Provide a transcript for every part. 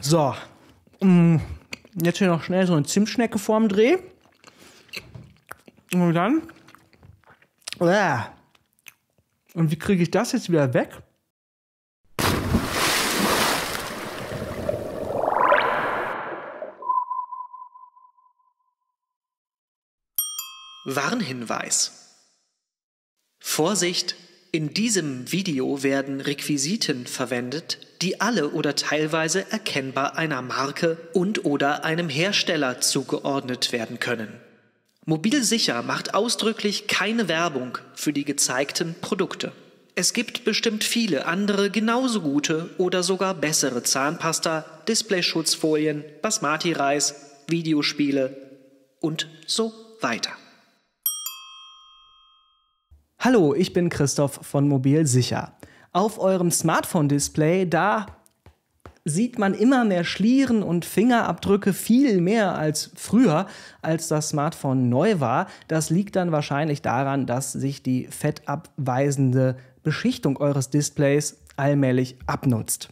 So. Mm, Jetzt hier noch schnell so eine Zimtschnecke vorm Dreh. Und dann. Uah. Und wie kriege ich das jetzt wieder weg? Warnhinweis. Vorsicht! In diesem Video werden Requisiten verwendet, die alle oder teilweise erkennbar einer Marke und/oder einem Hersteller zugeordnet werden können. Mobil sicher macht ausdrücklich keine Werbung für die gezeigten Produkte. Es gibt bestimmt viele andere genauso gute oder sogar bessere Zahnpasta, Displayschutzfolien, Basmati-Reis, Videospiele und so weiter. Hallo, ich bin Christoph von Mobil Sicher. Auf eurem Smartphone-Display, da sieht man immer mehr Schlieren und Fingerabdrücke, viel mehr als früher, als das Smartphone neu war. Das liegt dann wahrscheinlich daran, dass sich die fettabweisende Beschichtung eures Displays allmählich abnutzt.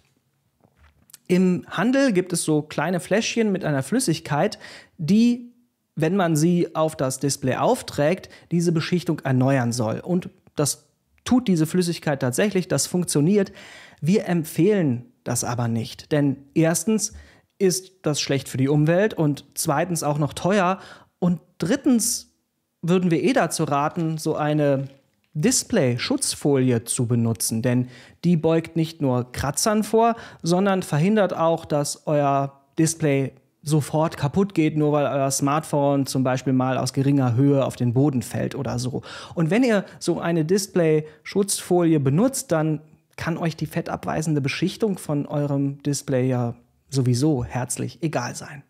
Im Handel gibt es so kleine Fläschchen mit einer Flüssigkeit, die wenn man sie auf das Display aufträgt, diese Beschichtung erneuern soll. Und das tut diese Flüssigkeit tatsächlich, das funktioniert. Wir empfehlen das aber nicht, denn erstens ist das schlecht für die Umwelt und zweitens auch noch teuer und drittens würden wir eh dazu raten, so eine Display-Schutzfolie zu benutzen, denn die beugt nicht nur Kratzern vor, sondern verhindert auch, dass euer Display sofort kaputt geht, nur weil euer Smartphone zum Beispiel mal aus geringer Höhe auf den Boden fällt oder so. Und wenn ihr so eine Display-Schutzfolie benutzt, dann kann euch die fettabweisende Beschichtung von eurem Display ja sowieso herzlich egal sein.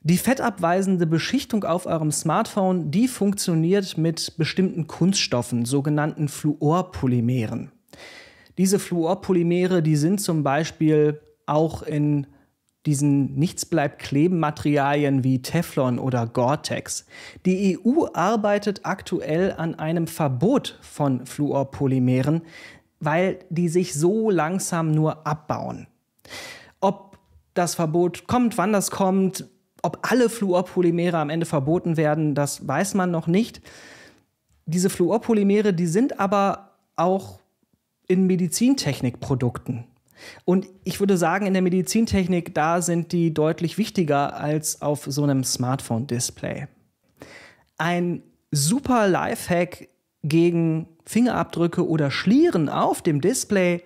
Die fettabweisende Beschichtung auf eurem Smartphone, die funktioniert mit bestimmten Kunststoffen, sogenannten Fluorpolymeren. Diese Fluorpolymere, die sind zum Beispiel auch in diesen Nichts bleibt wie Teflon oder Gore-Tex. Die EU arbeitet aktuell an einem Verbot von Fluorpolymeren, weil die sich so langsam nur abbauen. Ob das Verbot kommt, wann das kommt, ob alle Fluorpolymere am Ende verboten werden, das weiß man noch nicht. Diese Fluorpolymere, die sind aber auch in Medizintechnikprodukten und ich würde sagen, in der Medizintechnik, da sind die deutlich wichtiger als auf so einem Smartphone-Display. Ein super Lifehack gegen Fingerabdrücke oder Schlieren auf dem Display,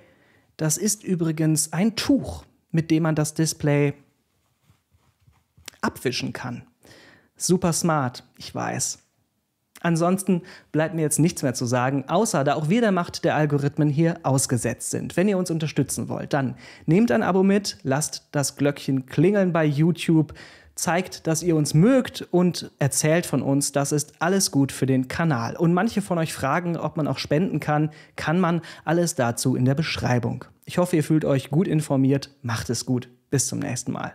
das ist übrigens ein Tuch, mit dem man das Display abwischen kann. Super smart, ich weiß. Ansonsten bleibt mir jetzt nichts mehr zu sagen, außer da auch wir der Macht der Algorithmen hier ausgesetzt sind. Wenn ihr uns unterstützen wollt, dann nehmt ein Abo mit, lasst das Glöckchen klingeln bei YouTube, zeigt, dass ihr uns mögt und erzählt von uns, das ist alles gut für den Kanal. Und manche von euch fragen, ob man auch spenden kann, kann man alles dazu in der Beschreibung. Ich hoffe, ihr fühlt euch gut informiert, macht es gut, bis zum nächsten Mal.